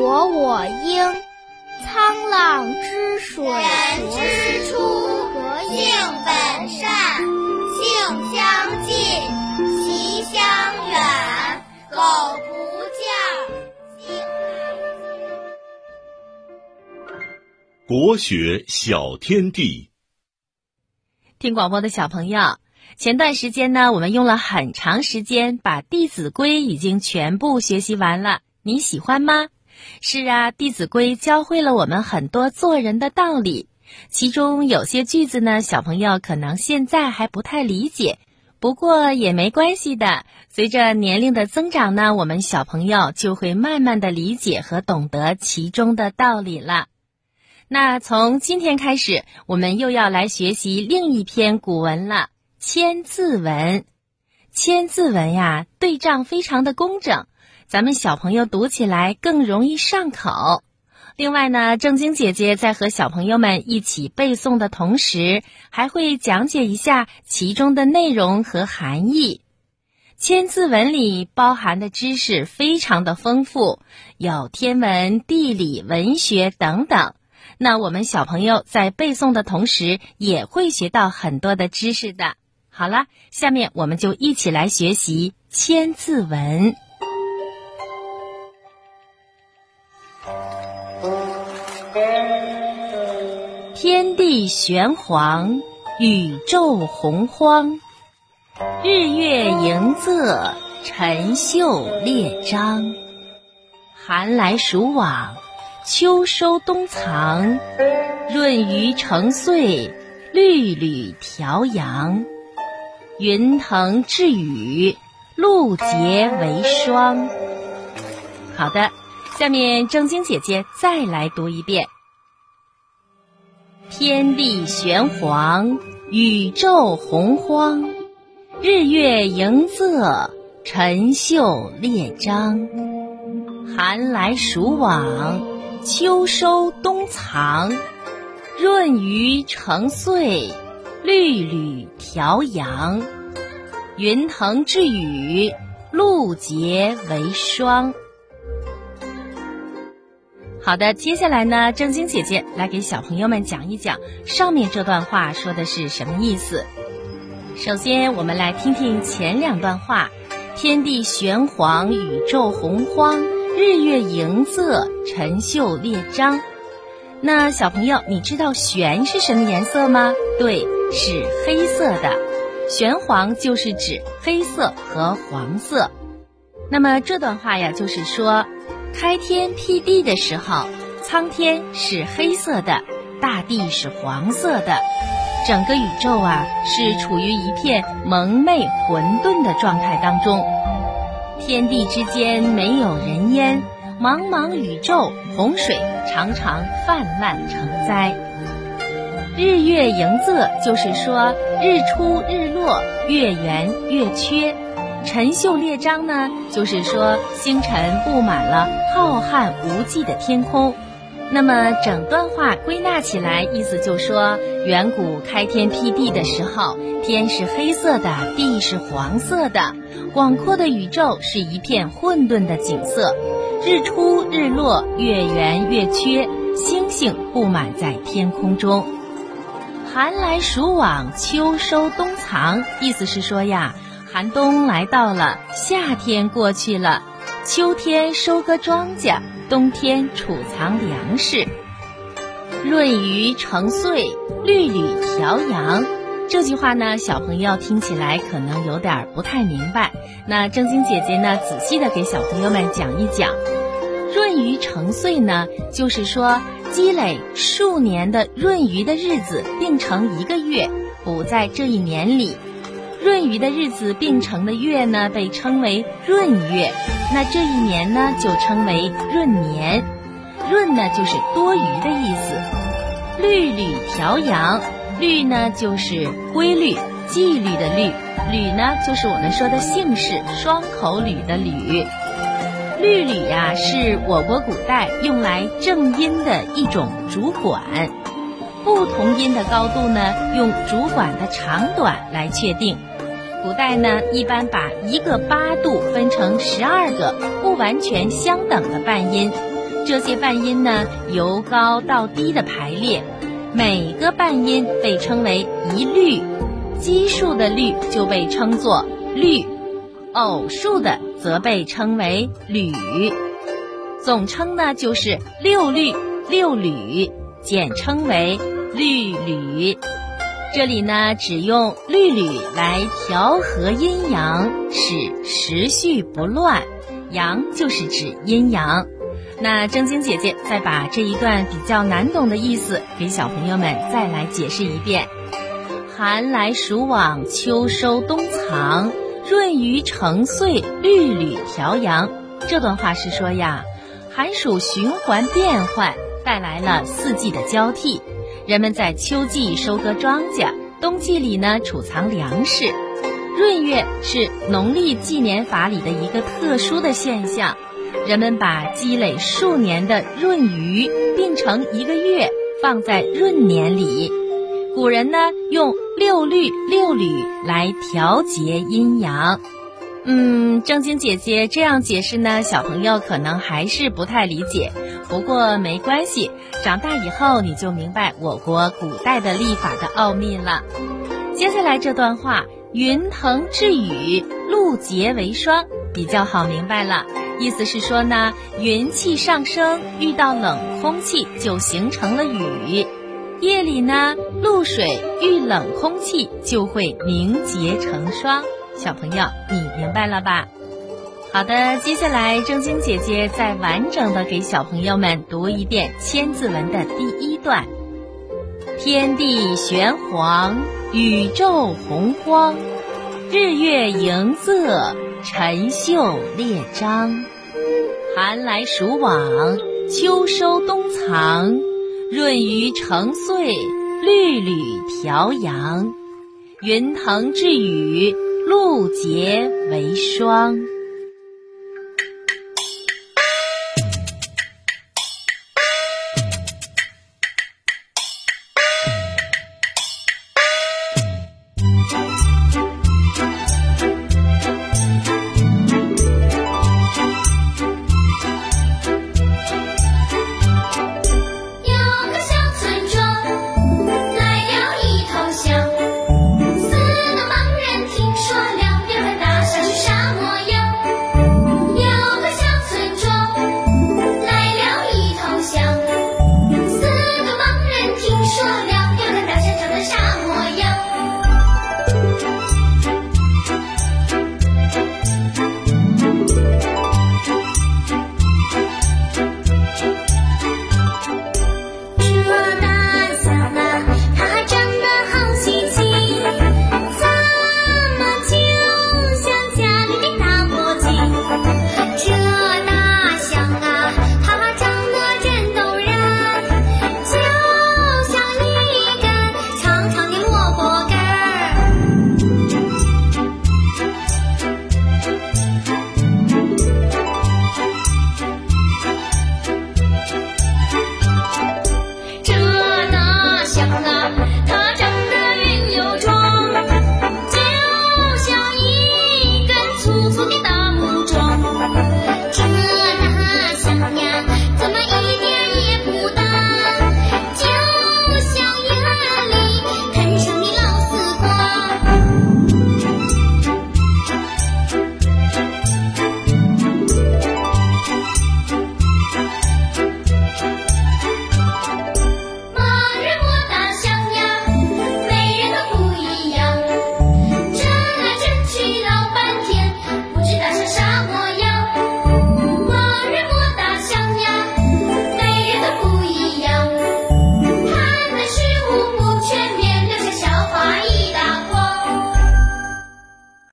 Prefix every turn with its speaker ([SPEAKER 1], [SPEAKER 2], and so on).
[SPEAKER 1] 濯我缨，沧浪之水
[SPEAKER 2] 人之初，性本善，性相近，习相远。苟不教，
[SPEAKER 3] 国学小天地。
[SPEAKER 4] 听广播的小朋友，前段时间呢，我们用了很长时间把《弟子规》已经全部学习完了，你喜欢吗？是啊，《弟子规》教会了我们很多做人的道理，其中有些句子呢，小朋友可能现在还不太理解。不过也没关系的，随着年龄的增长呢，我们小朋友就会慢慢的理解和懂得其中的道理了。那从今天开始，我们又要来学习另一篇古文了，《千字文》。千字文呀，对仗非常的工整，咱们小朋友读起来更容易上口。另外呢，正晶姐姐在和小朋友们一起背诵的同时，还会讲解一下其中的内容和含义。千字文里包含的知识非常的丰富，有天文、地理、文学等等。那我们小朋友在背诵的同时，也会学到很多的知识的。好了，下面我们就一起来学习千字文。地玄黄，宇宙洪荒，日月盈昃，辰宿列张。寒来暑往，秋收冬藏，闰余成岁，律吕调阳。云腾致雨，露结为霜。好的，下面正晶姐姐再来读一遍。天地玄黄，宇宙洪荒，日月盈昃，辰宿列张。寒来暑往，秋收冬藏，闰余成岁，律吕调阳。云腾致雨，露结为霜。好的，接下来呢，正晶姐姐来给小朋友们讲一讲上面这段话说的是什么意思。首先，我们来听听前两段话：天地玄黄，宇宙洪荒，日月盈昃，辰宿列张。那小朋友，你知道玄是什么颜色吗？对，是黑色的。玄黄就是指黑色和黄色。那么这段话呀，就是说。开天辟地的时候，苍天是黑色的，大地是黄色的，整个宇宙啊是处于一片蒙昧混沌的状态当中。天地之间没有人烟，茫茫宇宙，洪水常常泛滥成灾。日月盈昃，就是说日出日落，月圆月缺。辰宿列张呢，就是说星辰布满了浩瀚无际的天空。那么整段话归纳起来，意思就说，远古开天辟地的时候，天是黑色的，地是黄色的，广阔的宇宙是一片混沌的景色，日出日落，月圆月缺，星星布满在天空中。寒来暑往，秋收冬藏，意思是说呀。寒冬来到了，夏天过去了，秋天收割庄稼，冬天储藏粮食。闰余成岁，律吕调阳。这句话呢，小朋友听起来可能有点不太明白。那正经姐姐呢，仔细的给小朋友们讲一讲。闰余成岁呢，就是说积累数年的闰余的日子并成一个月，补在这一年里。闰余的日子并成的月呢，被称为闰月。那这一年呢，就称为闰年。闰呢，就是多余的意思。律吕调阳，律呢就是规律、纪律的律，吕呢就是我们说的姓氏双口吕的吕。律吕呀，是我国古代用来正音的一种主管。不同音的高度呢，用主管的长短来确定。古代呢，一般把一个八度分成十二个不完全相等的半音，这些半音呢由高到低的排列，每个半音被称为一律，奇数的律就被称作律，偶数的则被称为吕。总称呢就是六律、六吕，简称为律吕。这里呢只用律吕来调和阴阳，使时序不乱。阳就是指阴阳。那正经姐姐再把这一段比较难懂的意思给小朋友们再来解释一遍：寒来暑往，秋收冬藏，闰余成岁，律吕调阳。这段话是说呀，寒暑循环变换，带来了四季的交替。人们在秋季收割庄稼，冬季里呢储藏粮食。闰月是农历纪年法里的一个特殊的现象。人们把积累数年的闰余并成一个月，放在闰年里。古人呢用六律六吕来调节阴阳。嗯，正经姐姐这样解释呢，小朋友可能还是不太理解。不过没关系，长大以后你就明白我国古代的历法的奥秘了。接下来这段话：云腾致雨，露结为霜，比较好明白了。意思是说呢，云气上升，遇到冷空气就形成了雨。夜里呢，露水遇冷空气就会凝结成霜。小朋友，你明白了吧？好的，接下来正晶姐姐再完整的给小朋友们读一遍《千字文》的第一段：天地玄黄，宇宙洪荒，日月盈仄。辰宿列张，寒来暑往，秋收冬藏，闰余成岁，律吕调阳，云腾致雨，露结为霜。